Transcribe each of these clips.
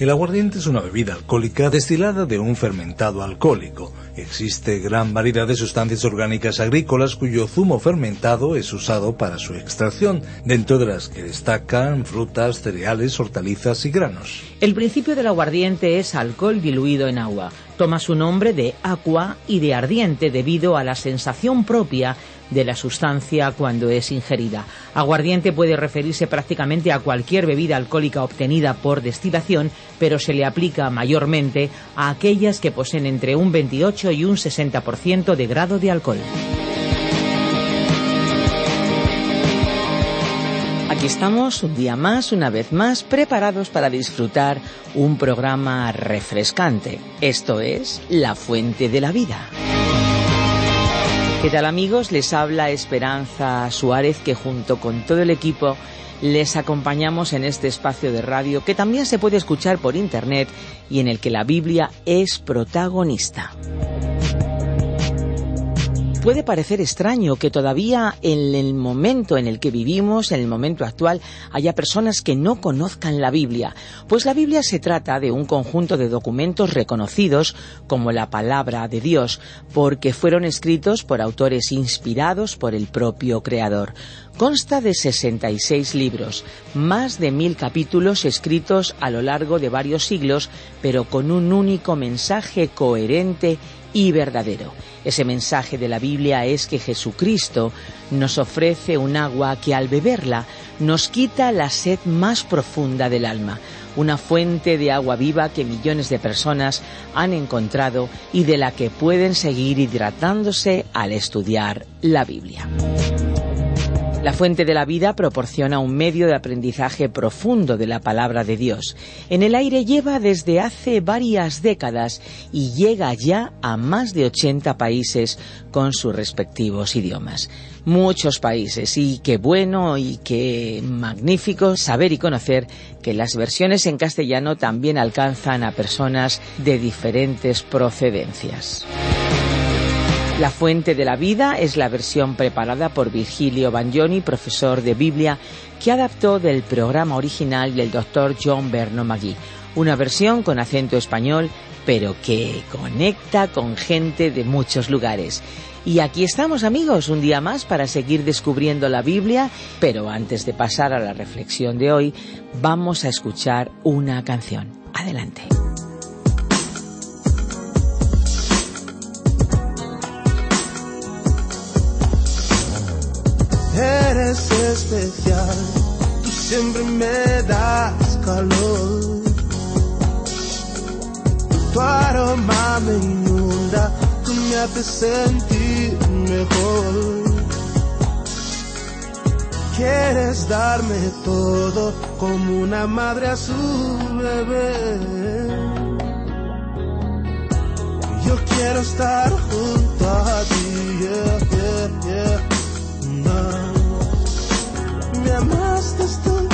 El aguardiente es una bebida alcohólica destilada de un fermentado alcohólico. Existe gran variedad de sustancias orgánicas agrícolas cuyo zumo fermentado es usado para su extracción, dentro de las que destacan frutas, cereales, hortalizas y granos. El principio del aguardiente es alcohol diluido en agua. Toma su nombre de agua y de ardiente debido a la sensación propia de la sustancia cuando es ingerida. Aguardiente puede referirse prácticamente a cualquier bebida alcohólica obtenida por destilación, pero se le aplica mayormente a aquellas que poseen entre un 28 y un 60% de grado de alcohol. Aquí estamos un día más, una vez más, preparados para disfrutar un programa refrescante. Esto es La Fuente de la Vida. ¿Qué tal amigos? Les habla Esperanza Suárez que junto con todo el equipo les acompañamos en este espacio de radio que también se puede escuchar por internet y en el que la Biblia es protagonista. Puede parecer extraño que todavía en el momento en el que vivimos, en el momento actual, haya personas que no conozcan la Biblia, pues la Biblia se trata de un conjunto de documentos reconocidos como la palabra de Dios, porque fueron escritos por autores inspirados por el propio Creador. Consta de 66 libros, más de mil capítulos escritos a lo largo de varios siglos, pero con un único mensaje coherente y verdadero. Ese mensaje de la Biblia es que Jesucristo nos ofrece un agua que al beberla nos quita la sed más profunda del alma, una fuente de agua viva que millones de personas han encontrado y de la que pueden seguir hidratándose al estudiar la Biblia. La fuente de la vida proporciona un medio de aprendizaje profundo de la palabra de Dios. En el aire lleva desde hace varias décadas y llega ya a más de 80 países con sus respectivos idiomas. Muchos países y qué bueno y qué magnífico saber y conocer que las versiones en castellano también alcanzan a personas de diferentes procedencias. La Fuente de la Vida es la versión preparada por Virgilio Bagnoni, profesor de Biblia, que adaptó del programa original del doctor John Berno Magui. Una versión con acento español, pero que conecta con gente de muchos lugares. Y aquí estamos amigos, un día más para seguir descubriendo la Biblia, pero antes de pasar a la reflexión de hoy, vamos a escuchar una canción. Adelante. Eres especial, tú siempre me das calor. Tu aroma me inunda, tú me haces sentir mejor. Quieres darme todo como una madre a su bebé. Yo quiero estar junto a ti, yeah, yeah, yeah. Me amaste tú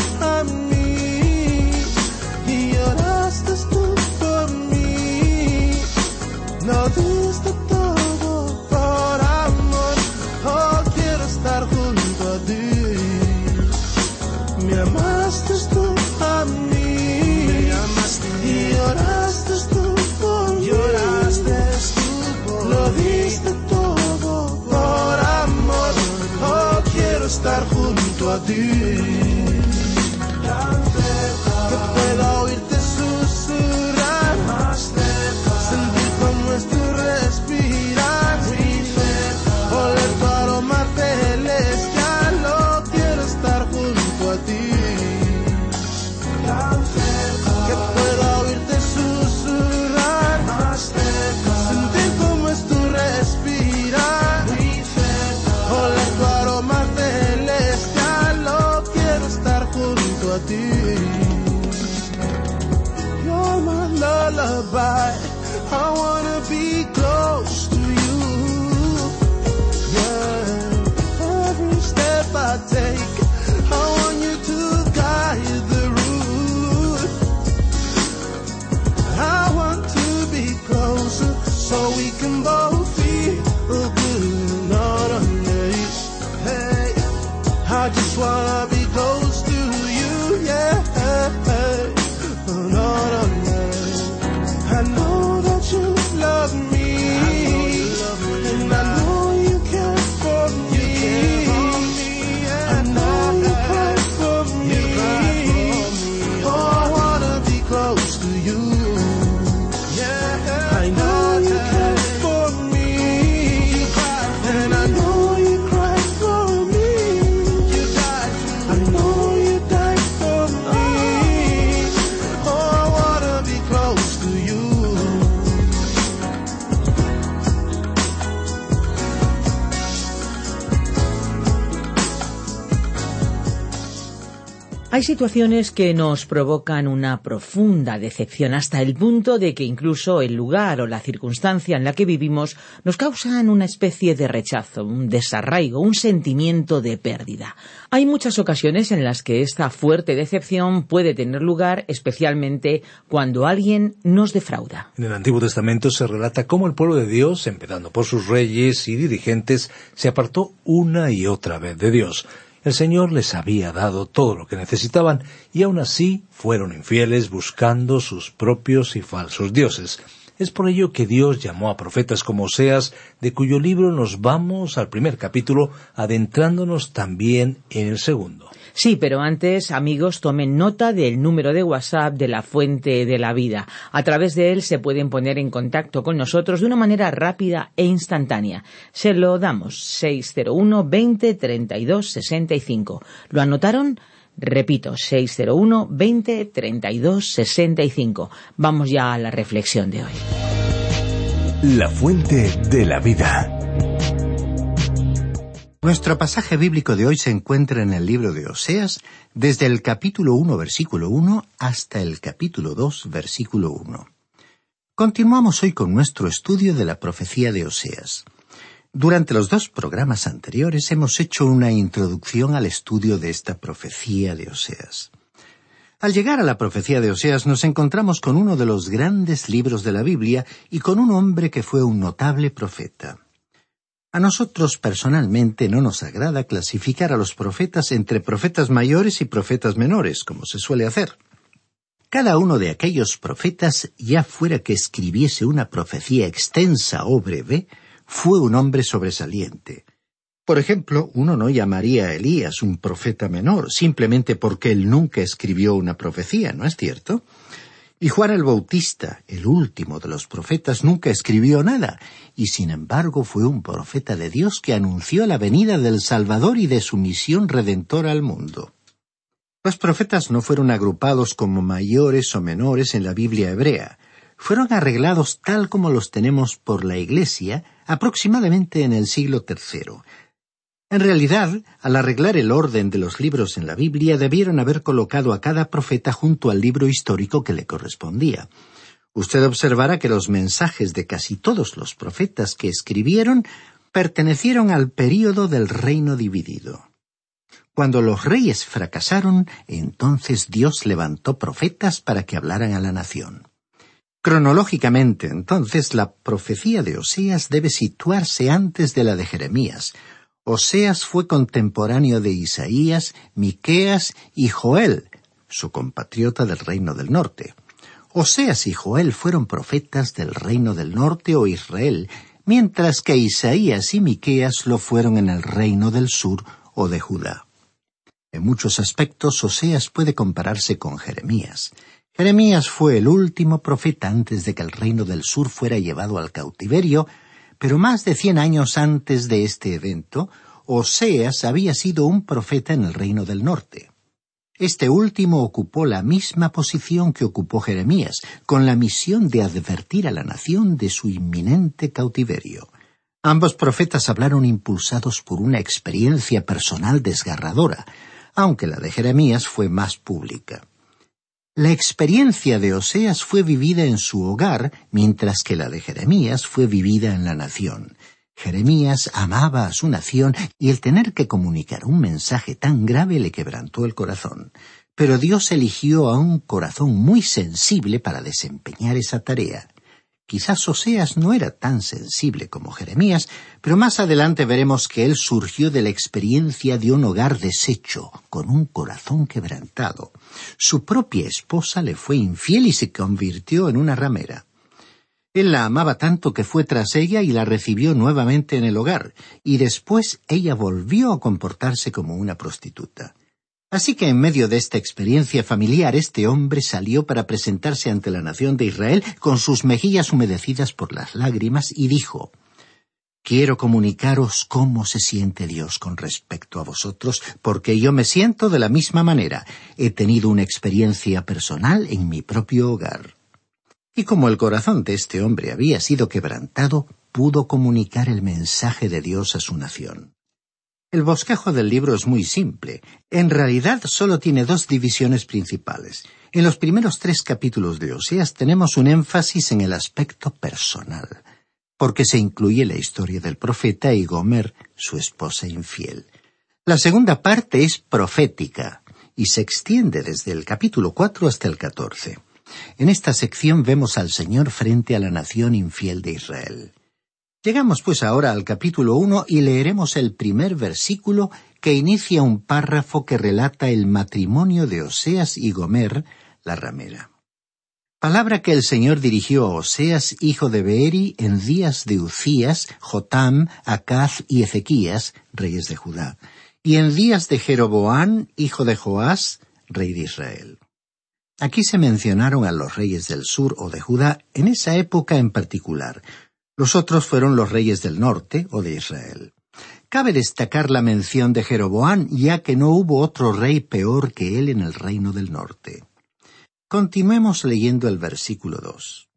junto situaciones que nos provocan una profunda decepción hasta el punto de que incluso el lugar o la circunstancia en la que vivimos nos causan una especie de rechazo, un desarraigo, un sentimiento de pérdida. Hay muchas ocasiones en las que esta fuerte decepción puede tener lugar, especialmente cuando alguien nos defrauda. En el Antiguo Testamento se relata cómo el pueblo de Dios, empezando por sus reyes y dirigentes, se apartó una y otra vez de Dios. El Señor les había dado todo lo que necesitaban y aún así fueron infieles buscando sus propios y falsos dioses. Es por ello que Dios llamó a profetas como Oseas, de cuyo libro nos vamos al primer capítulo, adentrándonos también en el segundo. Sí, pero antes, amigos, tomen nota del número de WhatsApp de la Fuente de la Vida. A través de él se pueden poner en contacto con nosotros de una manera rápida e instantánea. Se lo damos 601 20 32 65. ¿Lo anotaron? Repito, 601 20 32 65. Vamos ya a la reflexión de hoy. La fuente de la vida. Nuestro pasaje bíblico de hoy se encuentra en el libro de Oseas, desde el capítulo 1, versículo 1, hasta el capítulo 2, versículo 1. Continuamos hoy con nuestro estudio de la profecía de Oseas. Durante los dos programas anteriores hemos hecho una introducción al estudio de esta profecía de Oseas. Al llegar a la profecía de Oseas nos encontramos con uno de los grandes libros de la Biblia y con un hombre que fue un notable profeta. A nosotros personalmente no nos agrada clasificar a los profetas entre profetas mayores y profetas menores, como se suele hacer. Cada uno de aquellos profetas, ya fuera que escribiese una profecía extensa o breve, fue un hombre sobresaliente. Por ejemplo, uno no llamaría a Elías un profeta menor, simplemente porque él nunca escribió una profecía, ¿no es cierto? Y Juan el Bautista, el último de los profetas, nunca escribió nada, y sin embargo fue un profeta de Dios que anunció la venida del Salvador y de su misión redentora al mundo. Los profetas no fueron agrupados como mayores o menores en la Biblia hebrea, fueron arreglados tal como los tenemos por la Iglesia aproximadamente en el siglo III, en realidad, al arreglar el orden de los libros en la Biblia, debieron haber colocado a cada profeta junto al libro histórico que le correspondía. Usted observará que los mensajes de casi todos los profetas que escribieron pertenecieron al período del reino dividido. Cuando los reyes fracasaron, entonces Dios levantó profetas para que hablaran a la nación. Cronológicamente, entonces, la profecía de Osías debe situarse antes de la de Jeremías, Oseas fue contemporáneo de Isaías, Miqueas y Joel, su compatriota del reino del norte. Oseas y Joel fueron profetas del reino del norte o Israel, mientras que Isaías y Miqueas lo fueron en el reino del sur o de Judá. En muchos aspectos Oseas puede compararse con Jeremías. Jeremías fue el último profeta antes de que el reino del sur fuera llevado al cautiverio, pero más de cien años antes de este evento, Oseas había sido un profeta en el reino del norte. Este último ocupó la misma posición que ocupó Jeremías, con la misión de advertir a la nación de su inminente cautiverio. Ambos profetas hablaron impulsados por una experiencia personal desgarradora, aunque la de Jeremías fue más pública. La experiencia de Oseas fue vivida en su hogar, mientras que la de Jeremías fue vivida en la nación. Jeremías amaba a su nación y el tener que comunicar un mensaje tan grave le quebrantó el corazón. Pero Dios eligió a un corazón muy sensible para desempeñar esa tarea. Quizás Oseas no era tan sensible como Jeremías, pero más adelante veremos que él surgió de la experiencia de un hogar deshecho, con un corazón quebrantado. Su propia esposa le fue infiel y se convirtió en una ramera. Él la amaba tanto que fue tras ella y la recibió nuevamente en el hogar, y después ella volvió a comportarse como una prostituta. Así que en medio de esta experiencia familiar este hombre salió para presentarse ante la nación de Israel con sus mejillas humedecidas por las lágrimas y dijo Quiero comunicaros cómo se siente Dios con respecto a vosotros, porque yo me siento de la misma manera. He tenido una experiencia personal en mi propio hogar. Y como el corazón de este hombre había sido quebrantado, pudo comunicar el mensaje de Dios a su nación. El bosquejo del libro es muy simple. En realidad solo tiene dos divisiones principales. En los primeros tres capítulos de Oseas tenemos un énfasis en el aspecto personal, porque se incluye la historia del profeta y Gomer, su esposa infiel. La segunda parte es profética y se extiende desde el capítulo cuatro hasta el catorce. En esta sección vemos al Señor frente a la nación infiel de Israel. Llegamos pues ahora al capítulo uno y leeremos el primer versículo que inicia un párrafo que relata el matrimonio de Oseas y Gomer, la ramera. Palabra que el Señor dirigió a Oseas, hijo de Beeri, en días de Ucías, Jotam, Acaz y Ezequías, reyes de Judá, y en días de Jeroboán, hijo de Joás, rey de Israel. Aquí se mencionaron a los reyes del sur o de Judá en esa época en particular. Los otros fueron los reyes del norte o de Israel. Cabe destacar la mención de Jeroboán, ya que no hubo otro rey peor que él en el reino del norte. Continuemos leyendo el versículo dos.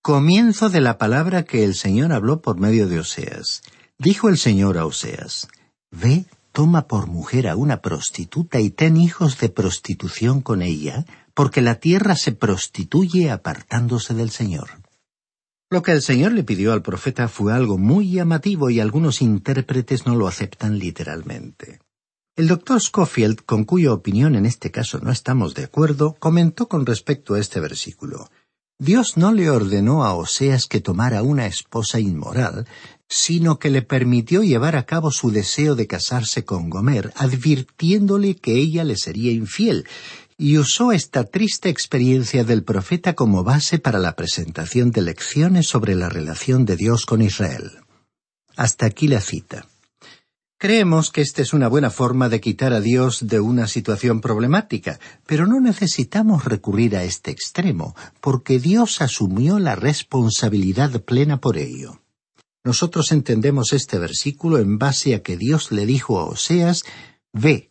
Comienzo de la palabra que el Señor habló por medio de Oseas. Dijo el Señor a Oseas, Ve, toma por mujer a una prostituta y ten hijos de prostitución con ella, porque la tierra se prostituye apartándose del Señor. Lo que el Señor le pidió al profeta fue algo muy llamativo y algunos intérpretes no lo aceptan literalmente. El doctor Schofield, con cuya opinión en este caso no estamos de acuerdo, comentó con respecto a este versículo. Dios no le ordenó a Oseas que tomara una esposa inmoral, sino que le permitió llevar a cabo su deseo de casarse con Gomer, advirtiéndole que ella le sería infiel, y usó esta triste experiencia del profeta como base para la presentación de lecciones sobre la relación de Dios con Israel. Hasta aquí la cita. Creemos que esta es una buena forma de quitar a Dios de una situación problemática, pero no necesitamos recurrir a este extremo, porque Dios asumió la responsabilidad plena por ello. Nosotros entendemos este versículo en base a que Dios le dijo a Oseas, Ve,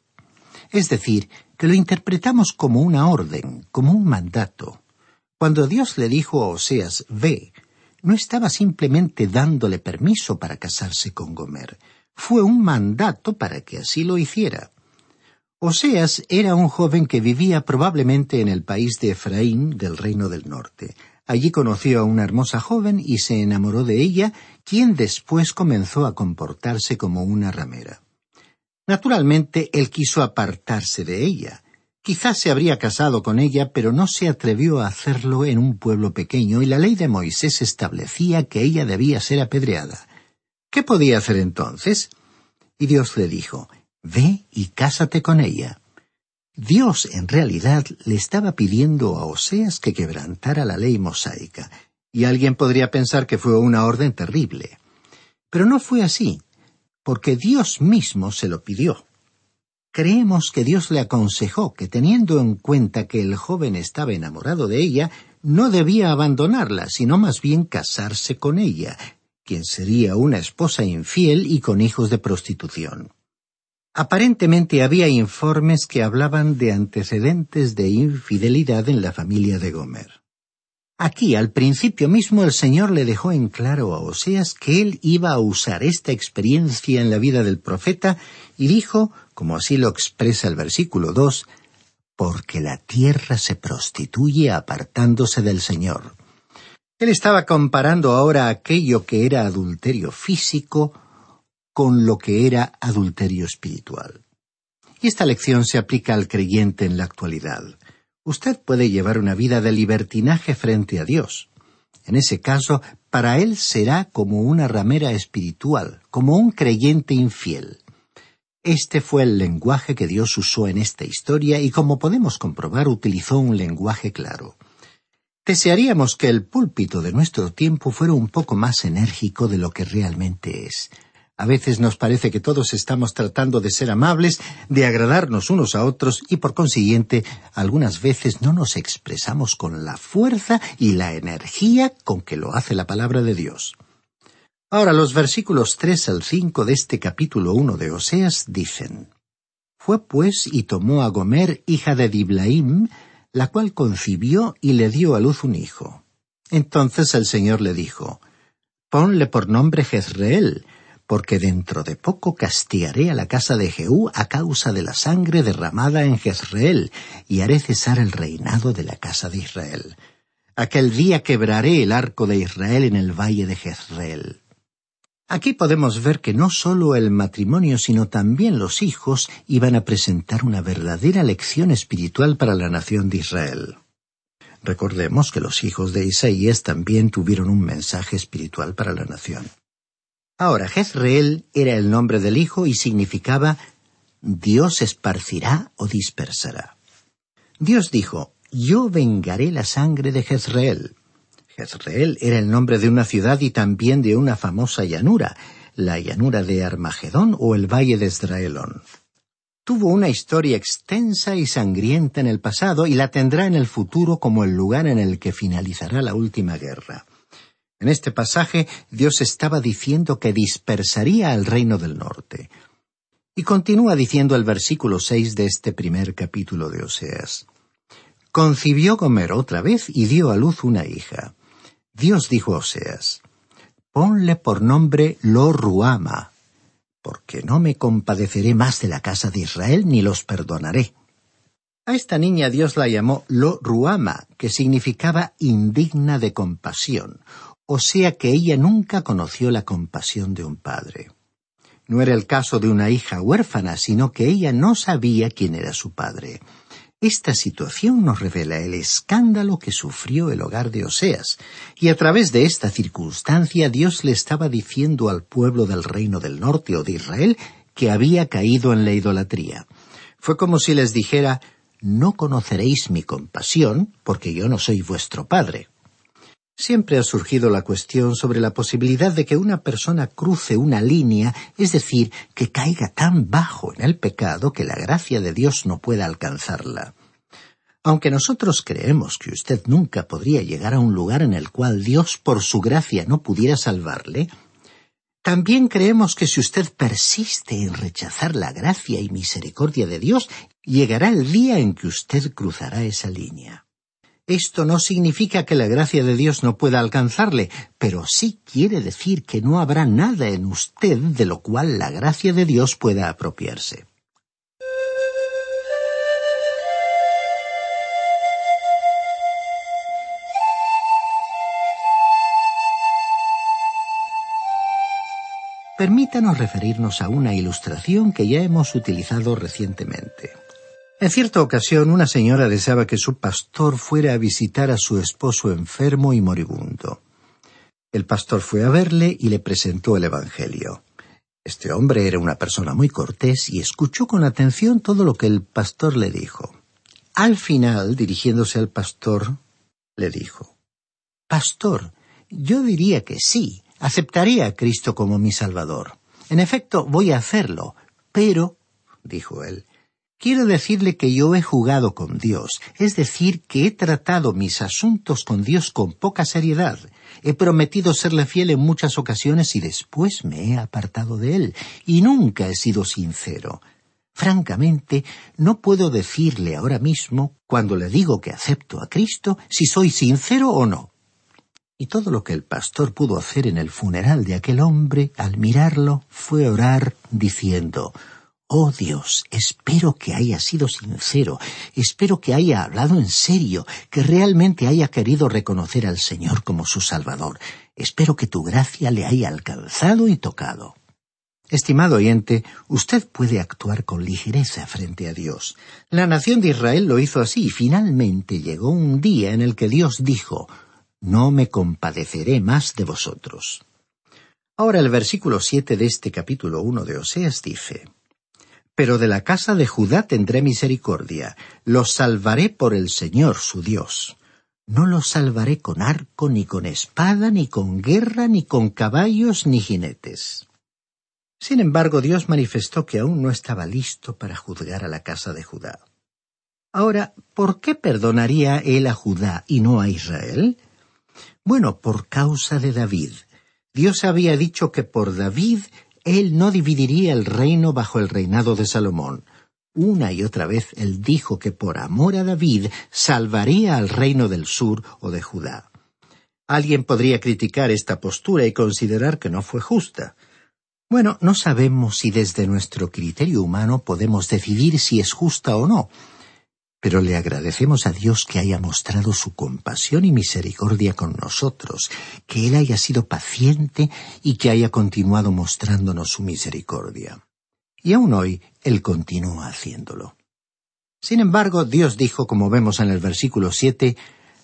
es decir, que lo interpretamos como una orden, como un mandato. Cuando Dios le dijo a Oseas, ve, no estaba simplemente dándole permiso para casarse con Gomer, fue un mandato para que así lo hiciera. Oseas era un joven que vivía probablemente en el país de Efraín del Reino del Norte. Allí conoció a una hermosa joven y se enamoró de ella, quien después comenzó a comportarse como una ramera. Naturalmente, él quiso apartarse de ella. Quizás se habría casado con ella, pero no se atrevió a hacerlo en un pueblo pequeño y la ley de Moisés establecía que ella debía ser apedreada. ¿Qué podía hacer entonces? Y Dios le dijo, Ve y cásate con ella. Dios en realidad le estaba pidiendo a Oseas que quebrantara la ley mosaica, y alguien podría pensar que fue una orden terrible. Pero no fue así porque Dios mismo se lo pidió. Creemos que Dios le aconsejó que teniendo en cuenta que el joven estaba enamorado de ella, no debía abandonarla, sino más bien casarse con ella, quien sería una esposa infiel y con hijos de prostitución. Aparentemente había informes que hablaban de antecedentes de infidelidad en la familia de Gomer. Aquí, al principio mismo, el Señor le dejó en claro a Oseas que él iba a usar esta experiencia en la vida del profeta y dijo, como así lo expresa el versículo dos, porque la tierra se prostituye apartándose del Señor. Él estaba comparando ahora aquello que era adulterio físico con lo que era adulterio espiritual. Y esta lección se aplica al creyente en la actualidad. Usted puede llevar una vida de libertinaje frente a Dios. En ese caso, para él será como una ramera espiritual, como un creyente infiel. Este fue el lenguaje que Dios usó en esta historia y como podemos comprobar utilizó un lenguaje claro. Desearíamos que el púlpito de nuestro tiempo fuera un poco más enérgico de lo que realmente es. A veces nos parece que todos estamos tratando de ser amables, de agradarnos unos a otros y por consiguiente algunas veces no nos expresamos con la fuerza y la energía con que lo hace la palabra de Dios. Ahora los versículos tres al cinco de este capítulo uno de Oseas dicen Fue pues y tomó a Gomer, hija de Diblaim, la cual concibió y le dio a luz un hijo. Entonces el Señor le dijo Ponle por nombre Jezreel, porque dentro de poco castigaré a la casa de Jehú a causa de la sangre derramada en Jezreel, y haré cesar el reinado de la casa de Israel. Aquel día quebraré el arco de Israel en el valle de Jezreel. Aquí podemos ver que no solo el matrimonio, sino también los hijos iban a presentar una verdadera lección espiritual para la nación de Israel. Recordemos que los hijos de Isaías también tuvieron un mensaje espiritual para la nación. Ahora, Jezreel era el nombre del hijo y significaba Dios esparcirá o dispersará. Dios dijo, Yo vengaré la sangre de Jezreel. Jezreel era el nombre de una ciudad y también de una famosa llanura, la llanura de Armagedón o el valle de Esdraelón. Tuvo una historia extensa y sangrienta en el pasado y la tendrá en el futuro como el lugar en el que finalizará la última guerra. En este pasaje Dios estaba diciendo que dispersaría al reino del norte. Y continúa diciendo el versículo seis de este primer capítulo de Oseas. Concibió Gomer otra vez y dio a luz una hija. Dios dijo a Oseas, Ponle por nombre Lo Ruama, porque no me compadeceré más de la casa de Israel ni los perdonaré. A esta niña Dios la llamó Lo Ruama, que significaba indigna de compasión, o sea que ella nunca conoció la compasión de un padre. No era el caso de una hija huérfana, sino que ella no sabía quién era su padre. Esta situación nos revela el escándalo que sufrió el hogar de Oseas, y a través de esta circunstancia Dios le estaba diciendo al pueblo del reino del norte o de Israel que había caído en la idolatría. Fue como si les dijera No conoceréis mi compasión, porque yo no soy vuestro padre. Siempre ha surgido la cuestión sobre la posibilidad de que una persona cruce una línea, es decir, que caiga tan bajo en el pecado que la gracia de Dios no pueda alcanzarla. Aunque nosotros creemos que usted nunca podría llegar a un lugar en el cual Dios por su gracia no pudiera salvarle, también creemos que si usted persiste en rechazar la gracia y misericordia de Dios, llegará el día en que usted cruzará esa línea. Esto no significa que la gracia de Dios no pueda alcanzarle, pero sí quiere decir que no habrá nada en usted de lo cual la gracia de Dios pueda apropiarse. Permítanos referirnos a una ilustración que ya hemos utilizado recientemente. En cierta ocasión una señora deseaba que su pastor fuera a visitar a su esposo enfermo y moribundo. El pastor fue a verle y le presentó el Evangelio. Este hombre era una persona muy cortés y escuchó con atención todo lo que el pastor le dijo. Al final, dirigiéndose al pastor, le dijo Pastor, yo diría que sí, aceptaría a Cristo como mi Salvador. En efecto, voy a hacerlo, pero, dijo él, Quiero decirle que yo he jugado con Dios, es decir, que he tratado mis asuntos con Dios con poca seriedad. He prometido serle fiel en muchas ocasiones y después me he apartado de él, y nunca he sido sincero. Francamente, no puedo decirle ahora mismo, cuando le digo que acepto a Cristo, si soy sincero o no. Y todo lo que el pastor pudo hacer en el funeral de aquel hombre, al mirarlo, fue orar diciendo Oh Dios, espero que haya sido sincero, espero que haya hablado en serio, que realmente haya querido reconocer al Señor como su Salvador. Espero que tu gracia le haya alcanzado y tocado. Estimado oyente, usted puede actuar con ligereza frente a Dios. La nación de Israel lo hizo así y finalmente llegó un día en el que Dios dijo, No me compadeceré más de vosotros. Ahora el versículo siete de este capítulo uno de Oseas dice, pero de la casa de Judá tendré misericordia, los salvaré por el Señor su Dios. No los salvaré con arco, ni con espada, ni con guerra, ni con caballos, ni jinetes. Sin embargo, Dios manifestó que aún no estaba listo para juzgar a la casa de Judá. Ahora, ¿por qué perdonaría él a Judá y no a Israel? Bueno, por causa de David. Dios había dicho que por David él no dividiría el reino bajo el reinado de Salomón. Una y otra vez él dijo que por amor a David salvaría al reino del sur o de Judá. Alguien podría criticar esta postura y considerar que no fue justa. Bueno, no sabemos si desde nuestro criterio humano podemos decidir si es justa o no, pero le agradecemos a Dios que haya mostrado su compasión y misericordia con nosotros, que Él haya sido paciente y que haya continuado mostrándonos su misericordia. Y aún hoy Él continúa haciéndolo. Sin embargo, Dios dijo, como vemos en el versículo siete,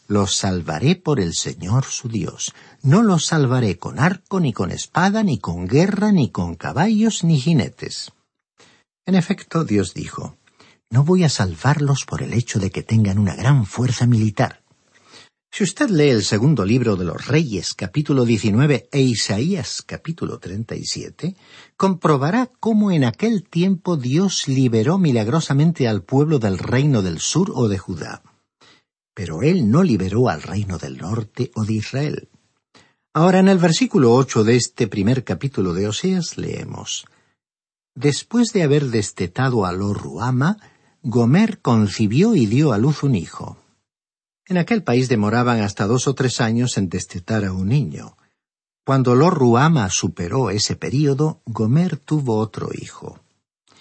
los salvaré por el Señor su Dios. No los salvaré con arco, ni con espada, ni con guerra, ni con caballos, ni jinetes. En efecto, Dios dijo, No voy a salvarlos por el hecho de que tengan una gran fuerza militar. Si usted lee el segundo libro de los Reyes, capítulo 19, e Isaías, capítulo 37, comprobará cómo en aquel tiempo Dios liberó milagrosamente al pueblo del reino del sur o de Judá pero él no liberó al reino del norte o de Israel. Ahora en el versículo ocho de este primer capítulo de Oseas leemos Después de haber destetado a Lo-Ruama, Gomer concibió y dio a luz un hijo. En aquel país demoraban hasta dos o tres años en destetar a un niño. Cuando Lo-Ruama superó ese período, Gomer tuvo otro hijo.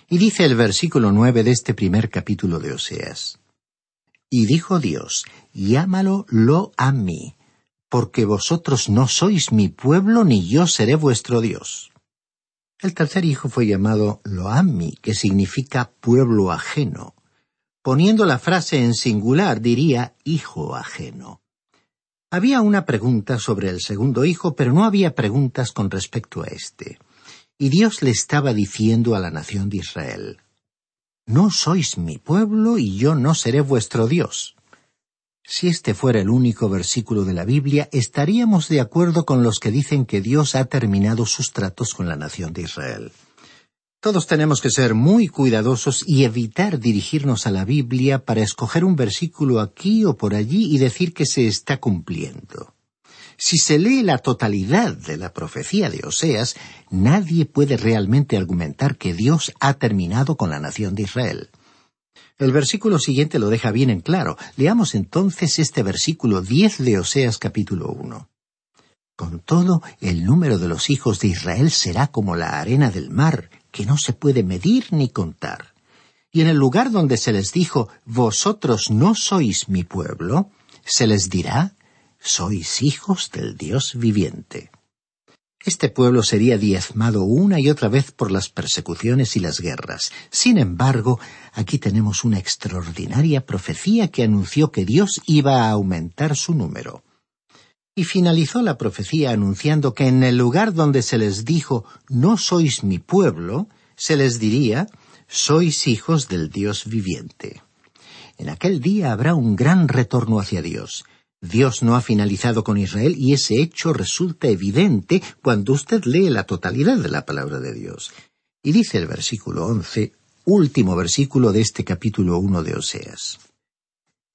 Y dice el versículo nueve de este primer capítulo de Oseas. Y dijo Dios, llámalo lo mí, porque vosotros no sois mi pueblo ni yo seré vuestro Dios. El tercer hijo fue llamado Loami, que significa pueblo ajeno. Poniendo la frase en singular diría hijo ajeno. Había una pregunta sobre el segundo hijo, pero no había preguntas con respecto a éste. Y Dios le estaba diciendo a la nación de Israel, no sois mi pueblo y yo no seré vuestro Dios. Si este fuera el único versículo de la Biblia, estaríamos de acuerdo con los que dicen que Dios ha terminado sus tratos con la nación de Israel. Todos tenemos que ser muy cuidadosos y evitar dirigirnos a la Biblia para escoger un versículo aquí o por allí y decir que se está cumpliendo. Si se lee la totalidad de la profecía de Oseas, nadie puede realmente argumentar que Dios ha terminado con la nación de Israel. El versículo siguiente lo deja bien en claro. Leamos entonces este versículo diez de Oseas capítulo uno. Con todo, el número de los hijos de Israel será como la arena del mar, que no se puede medir ni contar. Y en el lugar donde se les dijo, Vosotros no sois mi pueblo, se les dirá, sois hijos del Dios viviente. Este pueblo sería diezmado una y otra vez por las persecuciones y las guerras. Sin embargo, aquí tenemos una extraordinaria profecía que anunció que Dios iba a aumentar su número. Y finalizó la profecía anunciando que en el lugar donde se les dijo no sois mi pueblo, se les diría sois hijos del Dios viviente. En aquel día habrá un gran retorno hacia Dios, Dios no ha finalizado con Israel y ese hecho resulta evidente cuando usted lee la totalidad de la palabra de Dios. Y dice el versículo once, último versículo de este capítulo uno de Oseas.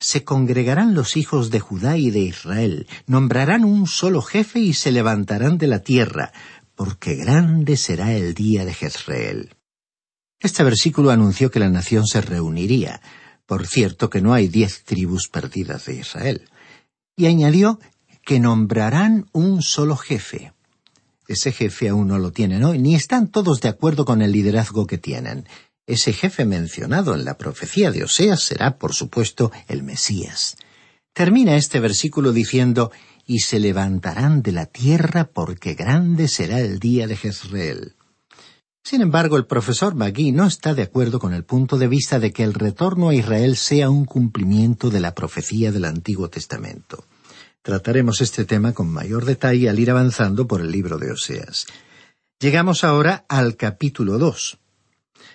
Se congregarán los hijos de Judá y de Israel, nombrarán un solo jefe y se levantarán de la tierra, porque grande será el día de Jezreel. Este versículo anunció que la nación se reuniría. Por cierto que no hay diez tribus perdidas de Israel y añadió que nombrarán un solo jefe. Ese jefe aún no lo tienen hoy, ni están todos de acuerdo con el liderazgo que tienen. Ese jefe mencionado en la profecía de Oseas será, por supuesto, el Mesías. Termina este versículo diciendo, y se levantarán de la tierra porque grande será el día de Jezreel. Sin embargo, el profesor Magui no está de acuerdo con el punto de vista de que el retorno a Israel sea un cumplimiento de la profecía del Antiguo Testamento. Trataremos este tema con mayor detalle al ir avanzando por el libro de Oseas. Llegamos ahora al capítulo dos.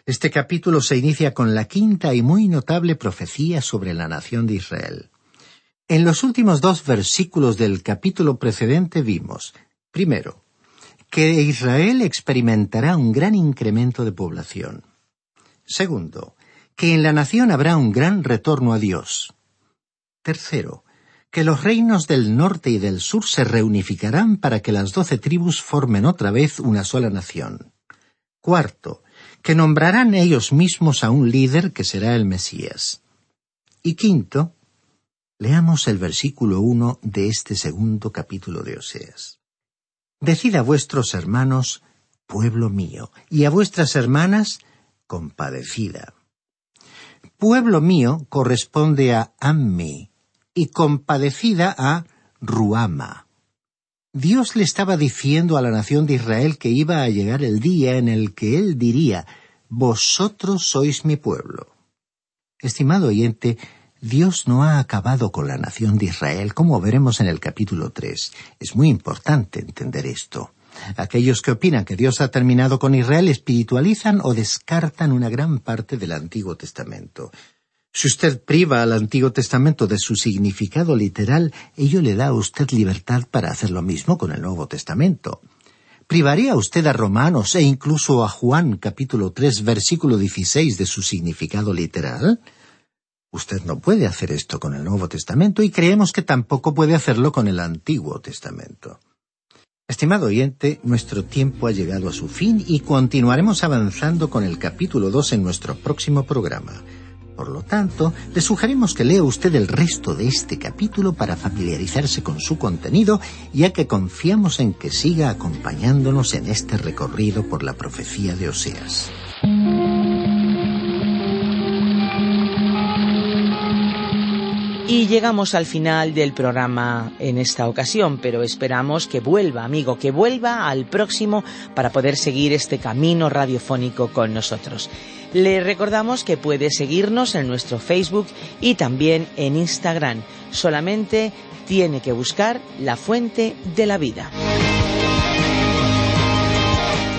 Este capítulo se inicia con la quinta y muy notable profecía sobre la nación de Israel. En los últimos dos versículos del capítulo precedente vimos, primero, que Israel experimentará un gran incremento de población. Segundo, que en la nación habrá un gran retorno a Dios. Tercero, que los reinos del norte y del sur se reunificarán para que las doce tribus formen otra vez una sola nación. Cuarto, que nombrarán ellos mismos a un líder que será el Mesías. Y quinto, leamos el versículo uno de este segundo capítulo de Oseas. Decid a vuestros hermanos, pueblo mío, y a vuestras hermanas, compadecida. Pueblo mío corresponde a Ammi y compadecida a Ruama. Dios le estaba diciendo a la nación de Israel que iba a llegar el día en el que él diría, Vosotros sois mi pueblo. Estimado oyente, Dios no ha acabado con la nación de Israel, como veremos en el capítulo tres. Es muy importante entender esto. Aquellos que opinan que Dios ha terminado con Israel espiritualizan o descartan una gran parte del Antiguo Testamento. Si usted priva al Antiguo Testamento de su significado literal, ello le da a usted libertad para hacer lo mismo con el Nuevo Testamento. ¿Privaría usted a Romanos e incluso a Juan capítulo tres versículo dieciséis de su significado literal? Usted no puede hacer esto con el Nuevo Testamento y creemos que tampoco puede hacerlo con el Antiguo Testamento. Estimado oyente, nuestro tiempo ha llegado a su fin y continuaremos avanzando con el capítulo 2 en nuestro próximo programa. Por lo tanto, le sugerimos que lea usted el resto de este capítulo para familiarizarse con su contenido, ya que confiamos en que siga acompañándonos en este recorrido por la profecía de Oseas. Y llegamos al final del programa en esta ocasión, pero esperamos que vuelva, amigo, que vuelva al próximo para poder seguir este camino radiofónico con nosotros. Le recordamos que puede seguirnos en nuestro Facebook y también en Instagram. Solamente tiene que buscar la fuente de la vida.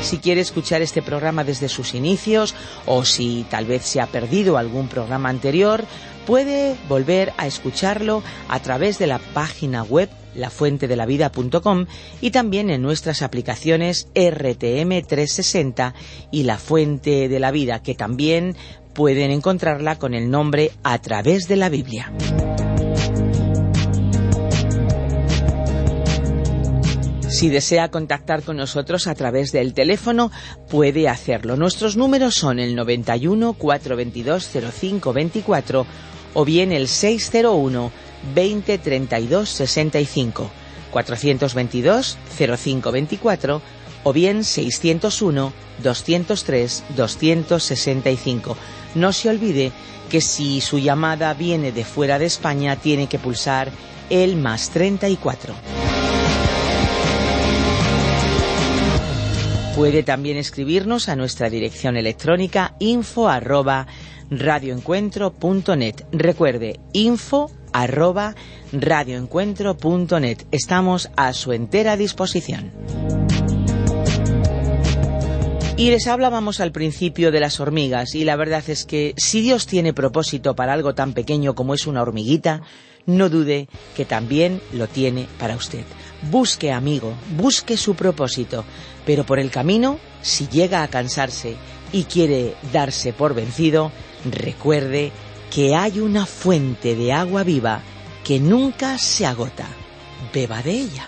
Si quiere escuchar este programa desde sus inicios o si tal vez se ha perdido algún programa anterior, puede volver a escucharlo a través de la página web lafuentedelavida.com y también en nuestras aplicaciones RTM 360 y La Fuente de la Vida, que también pueden encontrarla con el nombre A través de la Biblia. Si desea contactar con nosotros a través del teléfono, puede hacerlo. Nuestros números son el 91 422 0524 o bien el 601 20 32 65 422 0524 o bien 601 203 265. No se olvide que si su llamada viene de fuera de España tiene que pulsar el más 34. Puede también escribirnos a nuestra dirección electrónica info arroba radioencuentro.net. Recuerde, info arroba radioencuentro.net. Estamos a su entera disposición. Y les hablábamos al principio de las hormigas y la verdad es que si Dios tiene propósito para algo tan pequeño como es una hormiguita, no dude que también lo tiene para usted. Busque, amigo, busque su propósito, pero por el camino, si llega a cansarse y quiere darse por vencido, recuerde que hay una fuente de agua viva que nunca se agota. Beba de ella.